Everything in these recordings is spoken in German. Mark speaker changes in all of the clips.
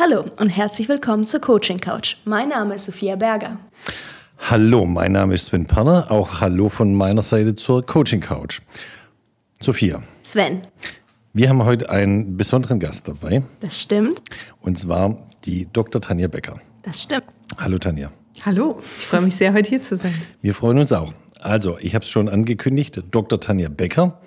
Speaker 1: Hallo und herzlich willkommen zur Coaching Couch. Mein Name ist Sophia Berger.
Speaker 2: Hallo, mein Name ist Sven Panner. Auch Hallo von meiner Seite zur Coaching Couch. Sophia.
Speaker 1: Sven.
Speaker 2: Wir haben heute einen besonderen Gast dabei.
Speaker 1: Das stimmt.
Speaker 2: Und zwar die Dr. Tanja Becker.
Speaker 1: Das stimmt.
Speaker 2: Hallo Tanja.
Speaker 3: Hallo, ich freue mich sehr, heute hier zu sein.
Speaker 2: Wir freuen uns auch. Also, ich habe es schon angekündigt, Dr. Tanja Becker.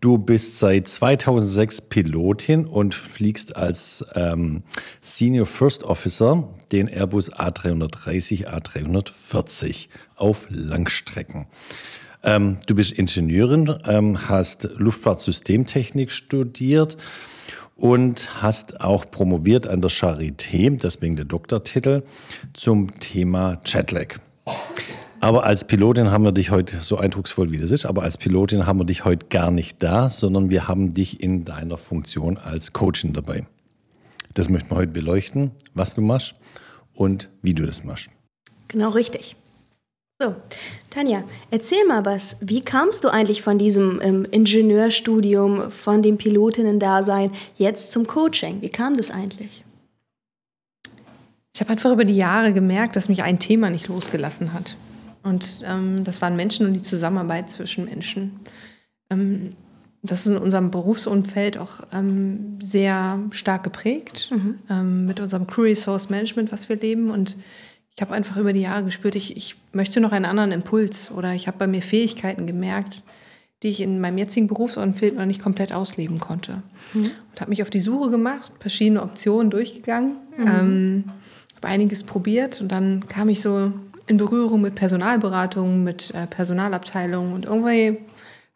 Speaker 2: Du bist seit 2006 Pilotin und fliegst als ähm, Senior First Officer den Airbus A330, A340 auf Langstrecken. Ähm, du bist Ingenieurin, ähm, hast Luftfahrtsystemtechnik studiert und hast auch promoviert an der Charité, deswegen der Doktortitel, zum Thema Jetlag. Aber als Pilotin haben wir dich heute, so eindrucksvoll wie das ist, aber als Pilotin haben wir dich heute gar nicht da, sondern wir haben dich in deiner Funktion als Coachin dabei. Das möchten wir heute beleuchten, was du machst und wie du das machst.
Speaker 1: Genau richtig. So, Tanja, erzähl mal was. Wie kamst du eigentlich von diesem ähm, Ingenieurstudium, von dem Pilotinnen-Dasein jetzt zum Coaching? Wie kam das eigentlich?
Speaker 3: Ich habe einfach über die Jahre gemerkt, dass mich ein Thema nicht losgelassen hat. Und ähm, das waren Menschen und die Zusammenarbeit zwischen Menschen. Ähm, das ist in unserem Berufsumfeld auch ähm, sehr stark geprägt mhm. Ähm, mit unserem Crew Resource Management, was wir leben. Und ich habe einfach über die Jahre gespürt, ich, ich möchte noch einen anderen Impuls oder ich habe bei mir Fähigkeiten gemerkt, die ich in meinem jetzigen Berufsumfeld noch nicht komplett ausleben konnte. Mhm. Und habe mich auf die Suche gemacht, verschiedene Optionen durchgegangen, mhm. ähm, habe einiges probiert und dann kam ich so in Berührung mit Personalberatungen, mit äh, Personalabteilungen und irgendwie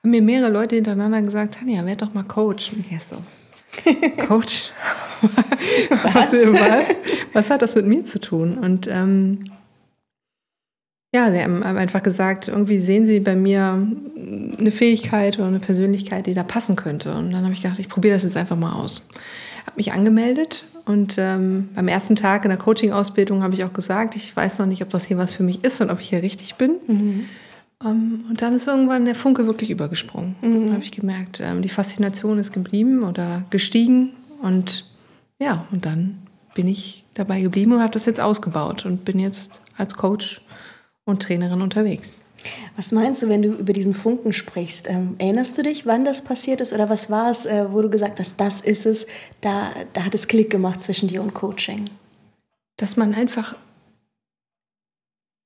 Speaker 3: haben mir mehrere Leute hintereinander gesagt, Tanja, werd doch mal Coach. Und ich so, Coach? was? was? was? hat das mit mir zu tun? Und ähm, ja, sie haben einfach gesagt, irgendwie sehen sie bei mir eine Fähigkeit oder eine Persönlichkeit, die da passen könnte. Und dann habe ich gedacht, ich probiere das jetzt einfach mal aus. Habe mich angemeldet und ähm, beim ersten Tag in der Coaching-Ausbildung habe ich auch gesagt, ich weiß noch nicht, ob das hier was für mich ist und ob ich hier richtig bin. Mhm. Um, ähm, und dann ist irgendwann der Funke wirklich übergesprungen. Mhm. Dann habe ich gemerkt, ähm, die Faszination ist geblieben oder gestiegen. Und ja, und dann bin ich dabei geblieben und habe das jetzt ausgebaut und bin jetzt als Coach und Trainerin unterwegs.
Speaker 1: Was meinst du, wenn du über diesen Funken sprichst? Ähm, erinnerst du dich, wann das passiert ist oder was war es, äh, wo du gesagt hast, das ist es, da, da hat es Klick gemacht zwischen dir und Coaching?
Speaker 3: Dass man einfach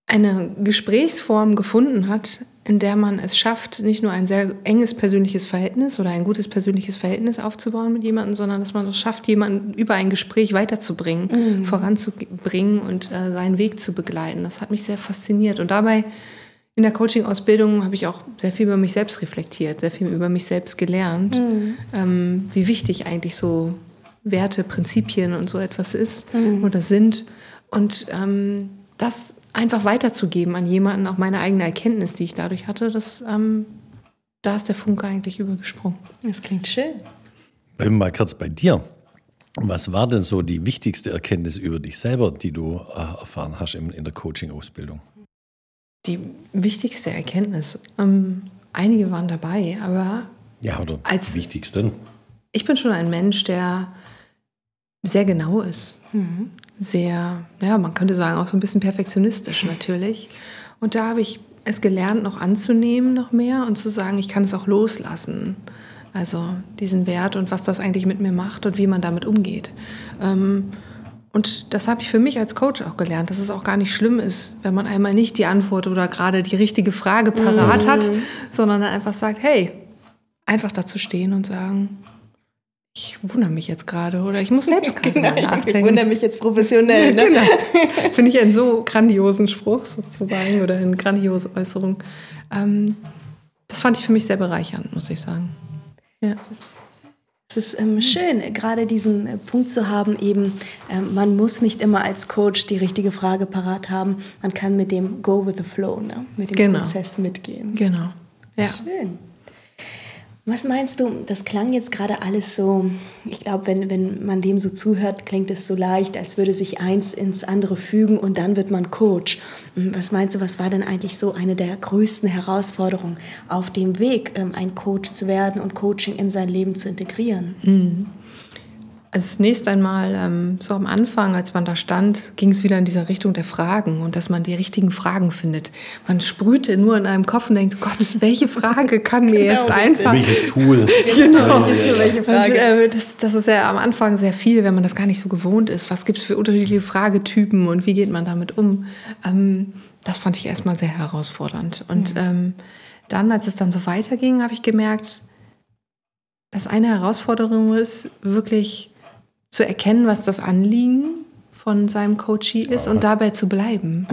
Speaker 3: eine Gesprächsform gefunden hat, in der man es schafft, nicht nur ein sehr enges persönliches Verhältnis oder ein gutes persönliches Verhältnis aufzubauen mit jemandem, sondern dass man es schafft, jemanden über ein Gespräch weiterzubringen, mhm. voranzubringen und äh, seinen Weg zu begleiten. Das hat mich sehr fasziniert. Und dabei in der Coaching-Ausbildung habe ich auch sehr viel über mich selbst reflektiert, sehr viel über mich selbst gelernt, mhm. ähm, wie wichtig eigentlich so Werte, Prinzipien und so etwas ist mhm. oder sind. Und ähm, das einfach weiterzugeben an jemanden, auch meine eigene Erkenntnis, die ich dadurch hatte, das, ähm, da ist der Funke eigentlich übergesprungen.
Speaker 1: Das klingt schön.
Speaker 2: Bleiben wir mal kurz bei dir. Was war denn so die wichtigste Erkenntnis über dich selber, die du äh, erfahren hast in, in der Coaching-Ausbildung?
Speaker 3: Die wichtigste Erkenntnis. Ähm, einige waren dabei, aber.
Speaker 2: Ja, oder als wichtigsten?
Speaker 3: Ich bin schon ein Mensch, der sehr genau ist. Mhm. Sehr, ja, man könnte sagen, auch so ein bisschen perfektionistisch natürlich. Und da habe ich es gelernt, noch anzunehmen, noch mehr und zu sagen, ich kann es auch loslassen. Also diesen Wert und was das eigentlich mit mir macht und wie man damit umgeht. Ähm, und das habe ich für mich als Coach auch gelernt, dass es auch gar nicht schlimm ist, wenn man einmal nicht die Antwort oder gerade die richtige Frage parat mhm. hat, sondern dann einfach sagt, hey, einfach dazu stehen und sagen, ich wundere mich jetzt gerade oder ich muss selbst gerade genau, nachdenken.
Speaker 1: Ich wundere mich jetzt professionell. Ne? genau.
Speaker 3: Finde ich einen so grandiosen Spruch sozusagen oder eine grandiose Äußerung. Ähm, das fand ich für mich sehr bereichernd, muss ich sagen.
Speaker 1: Ja. Es ist ähm, schön, gerade diesen äh, Punkt zu haben, eben, ähm, man muss nicht immer als Coach die richtige Frage parat haben. Man kann mit dem Go with the Flow, ne? mit dem genau. Prozess mitgehen.
Speaker 3: Genau.
Speaker 1: Ja. Schön. Was meinst du, das klang jetzt gerade alles so, ich glaube, wenn, wenn man dem so zuhört, klingt es so leicht, als würde sich eins ins andere fügen und dann wird man Coach. Hm, was meinst du, was war denn eigentlich so eine der größten Herausforderungen auf dem Weg, ähm, ein Coach zu werden und Coaching in sein Leben zu integrieren?
Speaker 3: Mhm. Also zunächst einmal, ähm, so am Anfang, als man da stand, ging es wieder in dieser Richtung der Fragen und dass man die richtigen Fragen findet. Man sprühte nur in einem Kopf und denkt, Gott, welche Frage kann mir jetzt
Speaker 1: Genau,
Speaker 3: einfach...
Speaker 2: Welches Tool?
Speaker 3: Genau. Und, äh, das, das ist ja am Anfang sehr viel, wenn man das gar nicht so gewohnt ist. Was gibt es für unterschiedliche Fragetypen und wie geht man damit um? Ähm, das fand ich erstmal sehr herausfordernd. Und ähm, dann, als es dann so weiterging, habe ich gemerkt, dass eine Herausforderung ist, wirklich zu erkennen, was das Anliegen von seinem Coachee ist und dabei zu bleiben.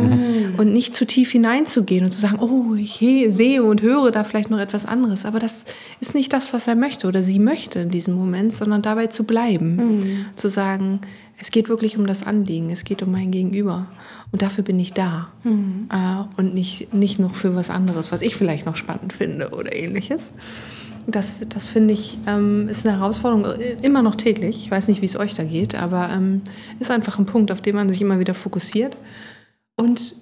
Speaker 3: Und nicht zu tief hineinzugehen und zu sagen, oh, ich he- sehe und höre da vielleicht noch etwas anderes. Aber das ist nicht das, was er möchte oder sie möchte in diesem Moment, sondern dabei zu bleiben. Zu sagen, es geht wirklich um das Anliegen, es geht um mein Gegenüber. Und dafür bin ich da. Äh, und nicht, nicht noch für was anderes, was ich vielleicht noch spannend finde oder ähnliches. Das, das finde ich, ähm, ist eine Herausforderung, äh, immer noch täglich. Ich weiß nicht, wie es euch da geht, aber ähm, ist einfach ein Punkt, auf den man sich immer wieder fokussiert. Und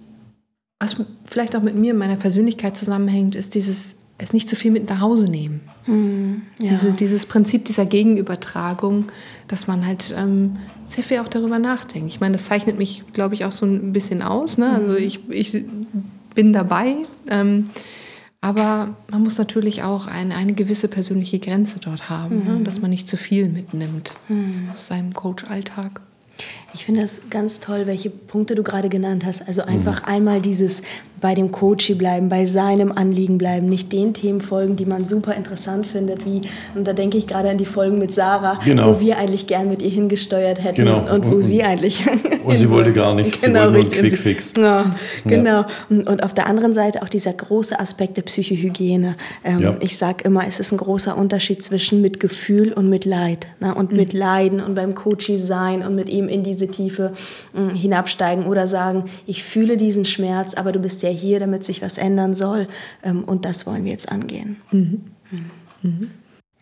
Speaker 3: was vielleicht auch mit mir, meiner Persönlichkeit zusammenhängt, ist dieses, es nicht zu viel mit nach Hause nehmen.
Speaker 1: Ja.
Speaker 3: Diese, dieses Prinzip dieser Gegenübertragung, dass man halt ähm, sehr viel auch darüber nachdenkt. Ich meine, das zeichnet mich, glaube ich, auch so ein bisschen aus. Ne? Also ich, ich bin dabei. Ähm, aber man muss natürlich auch eine, eine gewisse persönliche Grenze dort haben, ne? dass man nicht zu viel mitnimmt aus seinem Coach-Alltag.
Speaker 1: Ich finde es ganz toll, welche Punkte du gerade genannt hast. Also einfach einmal dieses bei dem Coachie bleiben, bei seinem Anliegen bleiben, nicht den Themen folgen, die man super interessant findet, wie, und da denke ich gerade an die Folgen mit Sarah,
Speaker 2: Genau.
Speaker 1: wo wir eigentlich gern mit ihr hingesteuert hätten
Speaker 2: Genau.
Speaker 1: und wo
Speaker 2: Und-
Speaker 1: sie eigentlich.
Speaker 2: und sie wollte gar nicht. Sie wollte nur einen Quickfix.
Speaker 1: Ja, genau. Und, und auf der anderen Seite auch dieser große Aspekt der Psychohygiene. Ähm,
Speaker 2: Ja.
Speaker 1: Ich sage immer, es ist ein großer Unterschied zwischen Mitgefühl und Mitleid. Ne? Und Mitleiden und beim Coachie sein und mit ihm in diese Tiefe mh, hinabsteigen oder sagen, ich fühle diesen Schmerz, aber du bist ja hier, damit sich was ändern soll. Ähm, und das wollen wir jetzt angehen.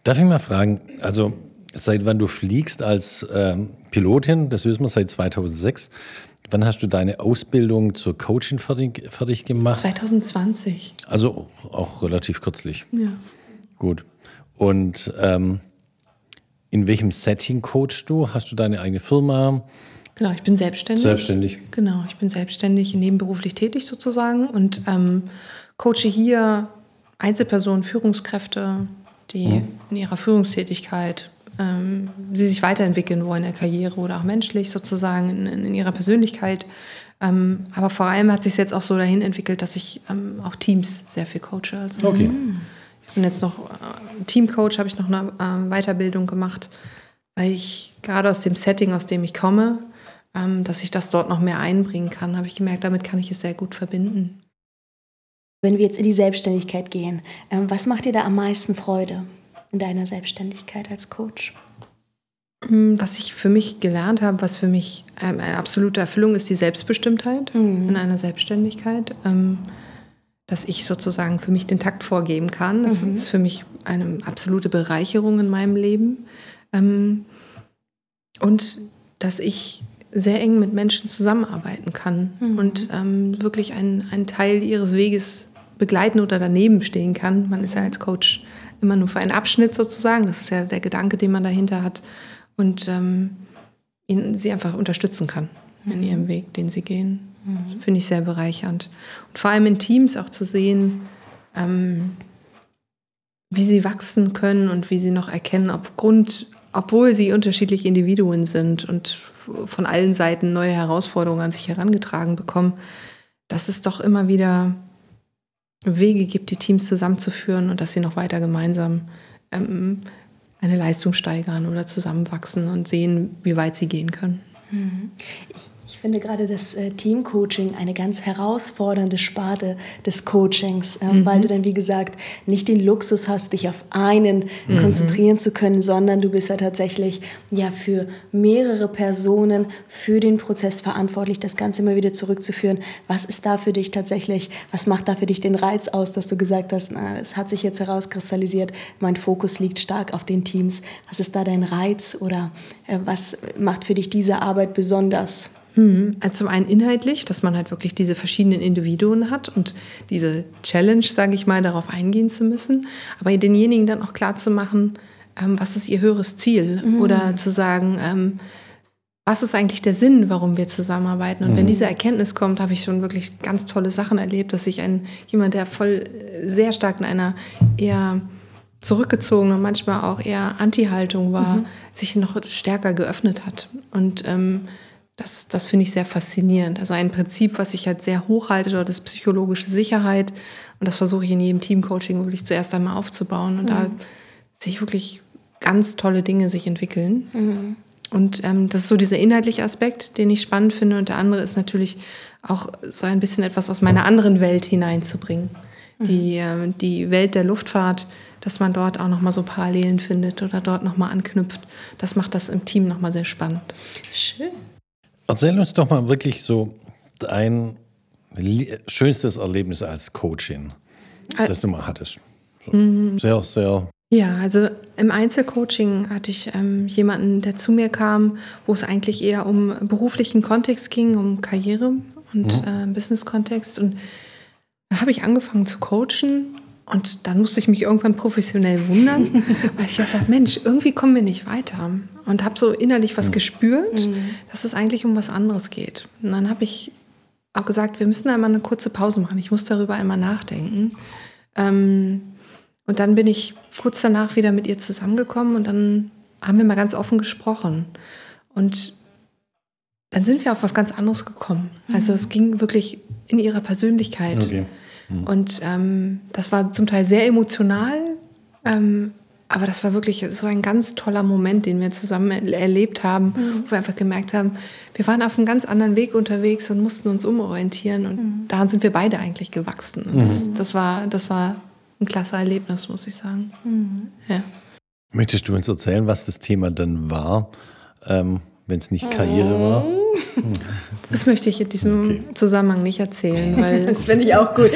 Speaker 2: Darf ich mal fragen, also seit wann du fliegst als ähm, Pilotin, das wissen wir seit 2006, wann hast du deine Ausbildung zur Coaching fertig, fertig gemacht?
Speaker 3: 2020.
Speaker 2: Also auch relativ kürzlich.
Speaker 3: Ja.
Speaker 2: Gut. Und ähm, in welchem Setting coachst du? Hast du deine eigene Firma?
Speaker 3: Genau, ich bin selbstständig.
Speaker 2: Selbstständig.
Speaker 3: Genau, ich bin selbstständig, nebenberuflich tätig sozusagen und ähm, coache hier Einzelpersonen, Führungskräfte, die in ihrer Führungstätigkeit ähm, sie sich weiterentwickeln wollen in der Karriere oder auch menschlich sozusagen in, in ihrer Persönlichkeit. Ähm, aber vor allem hat sich jetzt auch so dahin entwickelt, dass ich ähm, auch Teams sehr viel coache. Also
Speaker 2: Okay.
Speaker 3: Bin jetzt noch äh, Teamcoach, habe ich noch eine äh, Weiterbildung gemacht, weil ich gerade aus dem Setting, aus dem ich komme, ähm, dass ich das dort noch mehr einbringen kann, habe ich gemerkt, damit kann ich es sehr gut verbinden.
Speaker 1: Wenn wir jetzt in die Selbstständigkeit gehen, ähm, was macht dir da am meisten Freude in deiner Selbstständigkeit als Coach?
Speaker 3: Mm, Was ich für mich gelernt habe, was für mich ähm, eine absolute Erfüllung ist, die Selbstbestimmtheit in einer Selbstständigkeit. Dass ich sozusagen für mich den Takt vorgeben kann. Das ist für mich eine absolute Bereicherung in meinem Leben. Ähm, und dass ich sehr eng mit Menschen zusammenarbeiten kann und ähm, wirklich einen, einen Teil ihres Weges begleiten oder daneben stehen kann. Man ist ja als Coach immer nur für einen Abschnitt sozusagen. Das ist ja der Gedanke, den man dahinter hat. Und ähm, ihn, sie einfach unterstützen kann in ihrem Weg, den sie gehen. Das finde ich sehr bereichernd. Und vor allem in Teams auch zu sehen, ähm, wie sie wachsen können und wie sie noch erkennen, aufgrund, obwohl sie unterschiedliche Individuen sind und von allen Seiten neue Herausforderungen an sich herangetragen bekommen, dass es doch immer wieder Wege gibt, die Teams zusammenzuführen und dass sie noch weiter gemeinsam ähm, eine Leistung steigern oder zusammenwachsen und sehen, wie weit sie gehen können.
Speaker 1: Ich, ich finde gerade das äh, Teamcoaching eine ganz herausfordernde Sparte des Coachings, ähm, weil du dann, wie gesagt, nicht den Luxus hast, dich auf einen konzentrieren zu können, sondern du bist ja tatsächlich ja für mehrere Personen für den Prozess verantwortlich, das Ganze immer wieder zurückzuführen. Was ist da für dich tatsächlich, was macht da für dich den Reiz aus, dass du gesagt hast, na, es hat sich jetzt herauskristallisiert, mein Fokus liegt stark auf den Teams. Was ist da dein Reiz oder äh, was macht für dich diese Arbeit besonders?
Speaker 3: Also zum einen inhaltlich, dass man halt wirklich diese verschiedenen Individuen hat und diese Challenge, sage ich mal, darauf eingehen zu müssen, aber denjenigen dann auch klar zu machen, ähm, was ist ihr höheres Ziel? Mhm. Oder zu sagen, ähm, was ist eigentlich der Sinn, warum wir zusammenarbeiten? Und mhm. wenn diese Erkenntnis kommt, habe ich schon wirklich ganz tolle Sachen erlebt, dass ich ein jemand, der voll äh, sehr stark in einer eher zurückgezogen und manchmal auch eher Anti-Haltung war, mhm. sich noch stärker geöffnet hat. Und ähm, das, das finde ich sehr faszinierend. Also ein Prinzip, was ich halt sehr hoch halte, dort ist psychologische Sicherheit. Und das versuche ich in jedem Teamcoaching wirklich zuerst einmal aufzubauen. Und mhm. da sehe ich wirklich ganz tolle Dinge sich entwickeln. Mhm. Und ähm, das ist so dieser inhaltliche Aspekt, den ich spannend finde. Und der andere ist natürlich auch so ein bisschen etwas aus meiner anderen Welt hineinzubringen. Mhm. Die, äh, die Welt der Luftfahrt dass man dort auch nochmal so Parallelen findet oder dort nochmal anknüpft. Das macht das im Team nochmal sehr spannend.
Speaker 2: Schön. Erzähl uns doch mal wirklich so dein schönstes Erlebnis als Coachin, das du mal hattest. So mhm. Sehr, sehr.
Speaker 3: Ja, also im Einzelcoaching hatte ich ähm, jemanden, der zu mir kam, wo es eigentlich eher um beruflichen Kontext ging, um Karriere und mhm. äh, Business-Kontext. Und dann habe ich angefangen zu coachen und dann musste ich mich irgendwann professionell wundern, weil ich dachte, Mensch, irgendwie kommen wir nicht weiter. Und habe so innerlich was mhm. gespürt, mhm. dass es eigentlich um was anderes geht. Und dann habe ich auch gesagt, wir müssen einmal eine kurze Pause machen. Ich muss darüber einmal nachdenken. Ähm, und dann bin ich kurz danach wieder mit ihr zusammengekommen und dann haben wir mal ganz offen gesprochen. Und dann sind wir auf was ganz anderes gekommen. Also es ging wirklich in ihrer Persönlichkeit. Okay. Mhm. Und ähm, das war zum Teil sehr emotional, ähm, aber das war wirklich so ein ganz toller Moment, den wir zusammen erlebt haben, mhm. wo wir einfach gemerkt haben, wir waren auf einem ganz anderen Weg unterwegs und mussten uns umorientieren. Und mhm. daran sind wir beide eigentlich gewachsen. Und das, mhm. das, war, das war ein klasse Erlebnis, muss ich sagen. Mhm.
Speaker 2: Ja. Möchtest du uns erzählen, was das Thema dann war, ähm, wenn es nicht Karriere war?
Speaker 3: Das möchte ich in diesem okay. Zusammenhang nicht erzählen, weil.
Speaker 1: Das finde ich auch gut.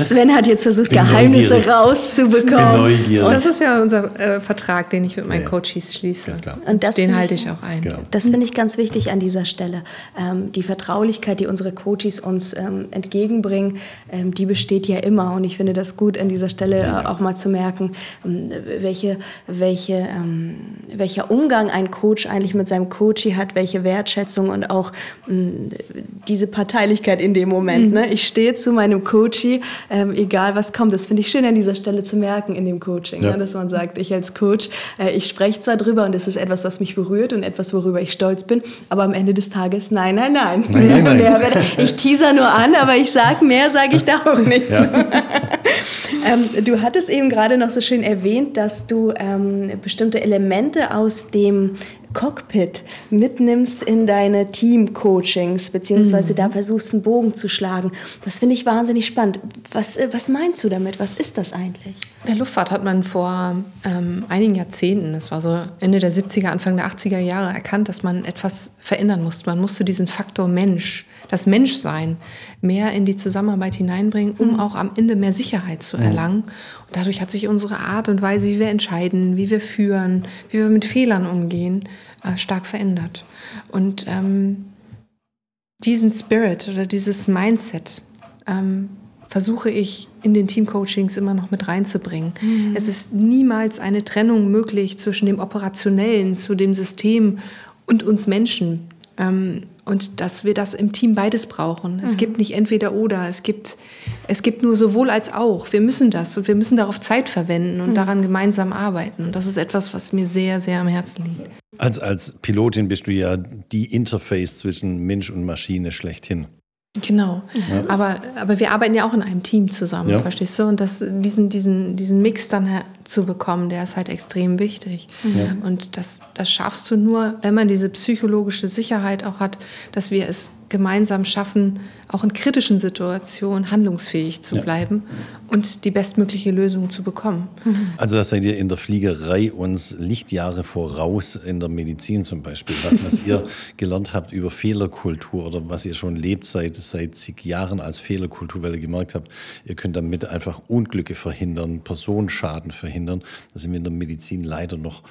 Speaker 1: Sven hat jetzt versucht, Bin Geheimnisse neugierig. rauszubekommen.
Speaker 3: Und das ist ja unser äh, Vertrag, den ich mit meinen ja. Coaches schließe. Und das den halte ich auch ein. Genau.
Speaker 1: Das finde ich ganz wichtig an dieser Stelle. Ähm, die Vertraulichkeit, die unsere Coaches uns ähm, entgegenbringen, ähm, die besteht ja immer. Und ich finde das gut, an dieser Stelle ja. auch mal zu merken, ähm, welche, welche, ähm, welcher Umgang ein Coach eigentlich mit seinem Coachie hat, welche Wertschätzung und auch ähm, diese Parteilichkeit in dem Moment. Mhm. Ne? Ich stehe zu meinem Coachie, ähm, egal was kommt. Das finde ich schön an dieser Stelle zu merken in dem Coaching, ja. ne? dass man sagt, ich als Coach, äh, ich spreche zwar drüber und es ist etwas, was mich berührt und etwas, worüber ich stolz bin, aber am Ende des Tages, nein, nein, nein. nein, nein, nein. Ich teaser nur an, aber ich sage mehr, sage ich da auch nicht. Ja. ähm, du hattest eben gerade noch so schön erwähnt, dass du ähm, bestimmte Elemente aus dem Cockpit mitnimmst in deine Team-Coachings, beziehungsweise mhm. da versuchst, einen Bogen zu schlagen. Das finde ich wahnsinnig spannend. Was, äh, was meinst du damit? Was ist das eigentlich?
Speaker 3: In der Luftfahrt hat man vor ähm, einigen Jahrzehnten, das war so Ende der 70er, Anfang der 80er Jahre, erkannt, dass man etwas verändern musste. Man musste diesen Faktor Mensch, das Menschsein, mehr in die Zusammenarbeit hineinbringen, um mhm. auch am Ende mehr Sicherheit zu erlangen. Und dadurch hat sich unsere Art und Weise, wie wir entscheiden, wie wir führen, wie wir mit Fehlern umgehen, äh, stark verändert. Und ähm, diesen Spirit oder dieses Mindset ähm, versuche ich in den Teamcoachings immer noch mit reinzubringen. Mhm. Es ist niemals eine Trennung möglich zwischen dem Operationellen, zu dem System und uns Menschen. Ähm, und dass wir das im Team beides brauchen. Es mhm. gibt nicht entweder oder, es gibt, es gibt nur sowohl als auch. Wir müssen das und wir müssen darauf Zeit verwenden und mhm. daran gemeinsam arbeiten. Und das ist etwas, was mir sehr, sehr am Herzen liegt.
Speaker 2: Als, als Pilotin bist du ja die Interface zwischen Mensch und Maschine schlechthin.
Speaker 3: Genau. Ja. Aber, aber wir arbeiten ja auch in einem Team zusammen, ja. verstehst du? Und das, diesen, diesen, diesen Mix dann zu bekommen, der ist halt extrem wichtig. Ja. Und das, das schaffst du nur, wenn man diese psychologische Sicherheit auch hat, dass wir es gemeinsam schaffen, auch in kritischen Situationen handlungsfähig zu bleiben und die bestmögliche Lösung zu bekommen.
Speaker 2: Mhm. Also das seid ihr in der Fliegerei uns Lichtjahre voraus, in der Medizin zum Beispiel. Was, was ihr gelernt habt über Fehlerkultur oder was ihr schon lebt seit, seit zig Jahren als Fehlerkultur, weil ihr gemerkt habt, ihr könnt damit einfach Unglücke verhindern, Personenschaden verhindern. Da sind wir in der Medizin leider noch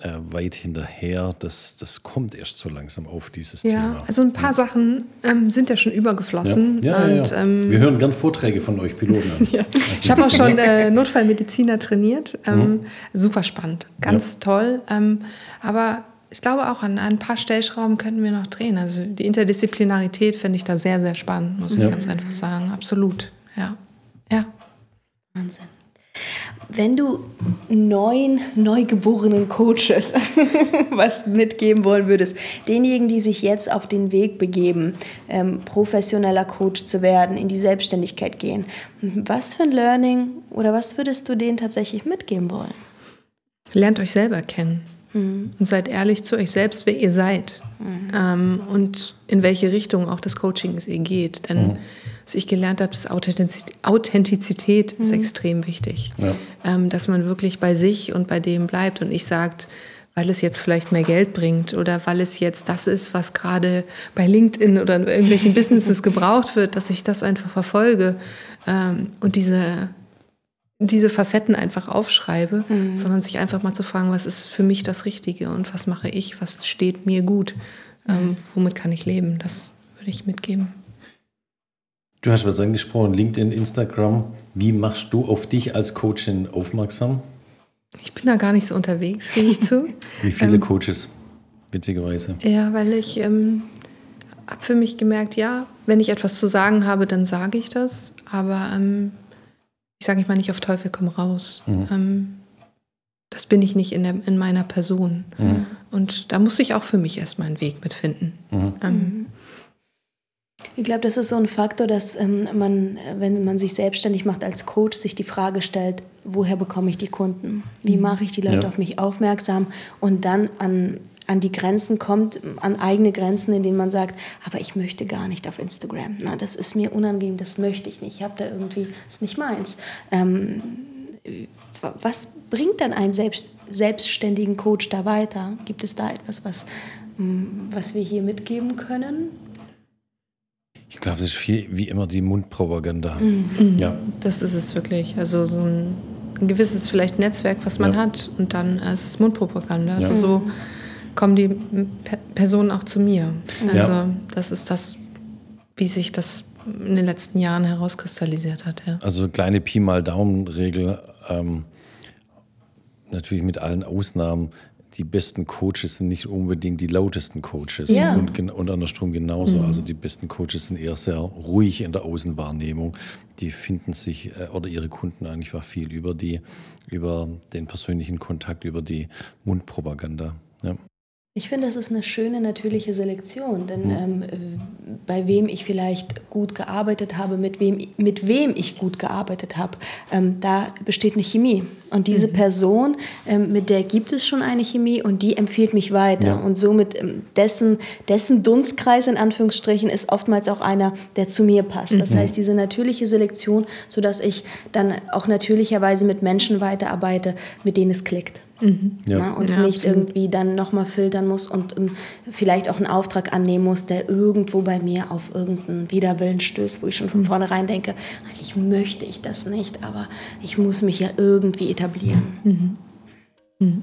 Speaker 2: äh, weit hinterher. Das, das kommt erst so langsam auf dieses
Speaker 3: ja,
Speaker 2: Thema.
Speaker 3: also ein paar Sachen ähm, sind ja schon übergeflossen.
Speaker 2: Ja, ja,
Speaker 3: und,
Speaker 2: ja.
Speaker 3: Ähm,
Speaker 2: Wir hören gern Vorträge von euch Piloten an.
Speaker 3: ja. Ich habe auch schon äh, Notfallmediziner trainiert. Ähm, Super spannend, ganz
Speaker 2: Ja.
Speaker 3: toll. Ähm, aber ich glaube auch an, an ein paar Stellschrauben könnten wir noch drehen. Also die Interdisziplinarität finde ich da sehr, sehr spannend, muss
Speaker 2: Ja.
Speaker 3: ich ganz einfach sagen. Absolut. Ja. Ja.
Speaker 1: Wahnsinn. Wenn du neun neugeborenen Coaches was mitgeben wollen würdest, denjenigen, die sich jetzt auf den Weg begeben, ähm, professioneller Coach zu werden, in die Selbstständigkeit gehen, was für ein Learning oder was würdest du denen tatsächlich mitgeben wollen?
Speaker 3: Lernt euch selber kennen. Und seid ehrlich zu euch selbst, wer ihr seid. Ähm, und in welche Richtung auch das Coaching ihr geht. Denn was ich gelernt habe, ist Authentizität, Authentizität ist extrem wichtig.
Speaker 2: Ja.
Speaker 3: Ähm, dass man wirklich bei sich und bei dem bleibt und nicht sagt, weil es jetzt vielleicht mehr Geld bringt oder weil es jetzt das ist, was gerade bei LinkedIn oder in irgendwelchen Businesses gebraucht wird, dass ich das einfach verfolge ähm, und diese diese Facetten einfach aufschreibe, sondern sich einfach mal zu fragen, was ist für mich das Richtige und was mache ich, was steht mir gut, ähm, womit kann ich leben, das würde ich mitgeben.
Speaker 2: Du hast was angesprochen, LinkedIn, Instagram. Wie machst du auf dich als Coachin aufmerksam?
Speaker 3: Ich bin da gar nicht so unterwegs, gebe ich zu.
Speaker 2: Wie viele Coaches? Witzigerweise.
Speaker 3: Ja, weil ich ähm, habe für mich gemerkt, ja, wenn ich etwas zu sagen habe, dann sage ich das, aber ähm, ich sage ich mal nicht auf Teufel komm raus. Ähm, das bin ich nicht in, der, in meiner Person. Und da musste ich auch für mich erstmal einen Weg mitfinden. Ähm,
Speaker 1: Ich glaube, das ist so ein Faktor, dass ähm, man, wenn man sich selbstständig macht als Coach, sich die Frage stellt, woher bekomme ich die Kunden? Wie mache ich die Leute
Speaker 3: Ja.
Speaker 1: auf mich aufmerksam? Und dann an, an die Grenzen kommt, an eigene Grenzen, in denen man sagt, aber ich möchte gar nicht auf Instagram. Na, das ist mir unangenehm, das möchte ich nicht. Ich habe da irgendwie, das ist nicht meins. Ähm, was bringt dann einen selbst, selbstständigen Coach da weiter? Gibt es da etwas, was, mh, was wir hier mitgeben können?
Speaker 2: Ich glaube, das ist viel wie immer die Mundpropaganda. Ja.
Speaker 3: Das ist es wirklich. Also so ein, ein gewisses vielleicht Netzwerk, was man
Speaker 2: Ja.
Speaker 3: hat und dann äh, ist es Mundpropaganda.
Speaker 2: Ja.
Speaker 3: Also so kommen die Pe Personen auch zu mir. Also
Speaker 2: Ja.
Speaker 3: das ist das, wie sich das in den letzten Jahren herauskristallisiert hat. Ja.
Speaker 2: Also kleine Pi mal Daumen-Regel, ähm, natürlich mit allen Ausnahmen. Die besten Coaches sind nicht unbedingt die lautesten Coaches.
Speaker 1: Ja.
Speaker 2: Und, und andersrum genauso. Also die besten Coaches sind eher sehr ruhig in der Außenwahrnehmung. Die finden sich äh, oder ihre Kunden einfach viel über die, über den persönlichen Kontakt, über die Mundpropaganda. Ja.
Speaker 1: Ich finde, das ist eine schöne natürliche Selektion, denn ähm, äh, bei wem ich vielleicht gut gearbeitet habe, mit wem, mit wem ich gut gearbeitet habe, ähm, da besteht eine Chemie. Und diese Person, ähm, mit der gibt es schon eine Chemie und die empfiehlt mich weiter.
Speaker 2: Ja.
Speaker 1: Und somit ähm, dessen, dessen Dunstkreis in Anführungsstrichen ist oftmals auch einer, der zu mir passt. Das heißt, diese natürliche Selektion, sodass ich dann auch natürlicherweise mit Menschen weiterarbeite, mit denen es klickt.
Speaker 2: Ja.
Speaker 1: Na, und
Speaker 3: Ja,
Speaker 1: nicht
Speaker 3: absolut.
Speaker 1: irgendwie dann nochmal filtern muss und ähm, vielleicht auch einen Auftrag annehmen muss, der irgendwo bei mir auf irgendeinen Widerwillen stößt, wo ich schon von
Speaker 3: Mhm.
Speaker 1: vornherein denke, eigentlich möchte ich das nicht, aber ich muss mich ja irgendwie etablieren.
Speaker 3: Mhm.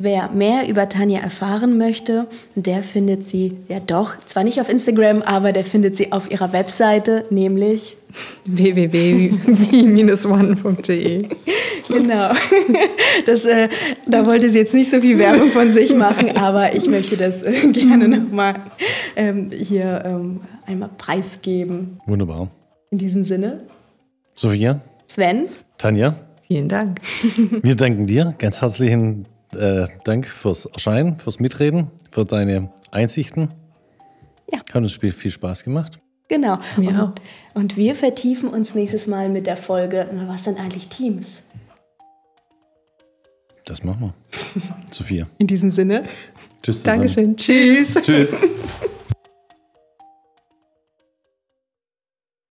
Speaker 1: Wer mehr über Tanja erfahren möchte, der findet sie ja doch, zwar nicht auf Instagram, aber der findet sie auf ihrer Webseite, nämlich
Speaker 3: www.wie-one.de
Speaker 1: Genau. Das, äh, da wollte sie jetzt nicht so viel Werbung von sich machen, aber ich möchte das äh, gerne nochmal ähm, hier ähm, einmal preisgeben.
Speaker 2: Wunderbar.
Speaker 1: In diesem Sinne,
Speaker 2: Sophia,
Speaker 1: Sven,
Speaker 2: Tanja,
Speaker 3: Vielen Dank.
Speaker 2: wir danken dir. Ganz herzlichen äh, Dank fürs Erscheinen, fürs Mitreden, für deine Einsichten.
Speaker 1: Ja.
Speaker 2: Hat uns viel viel Spaß gemacht.
Speaker 1: genau.
Speaker 3: Mir
Speaker 1: und,
Speaker 3: auch.
Speaker 1: und wir vertiefen uns nächstes Mal mit der Folge, was sind eigentlich Teams?
Speaker 2: Das machen wir. Sophia.
Speaker 1: In diesem Sinne.
Speaker 2: Tschüss zusammen.
Speaker 3: Dankeschön. Tschüss.
Speaker 2: Tschüss.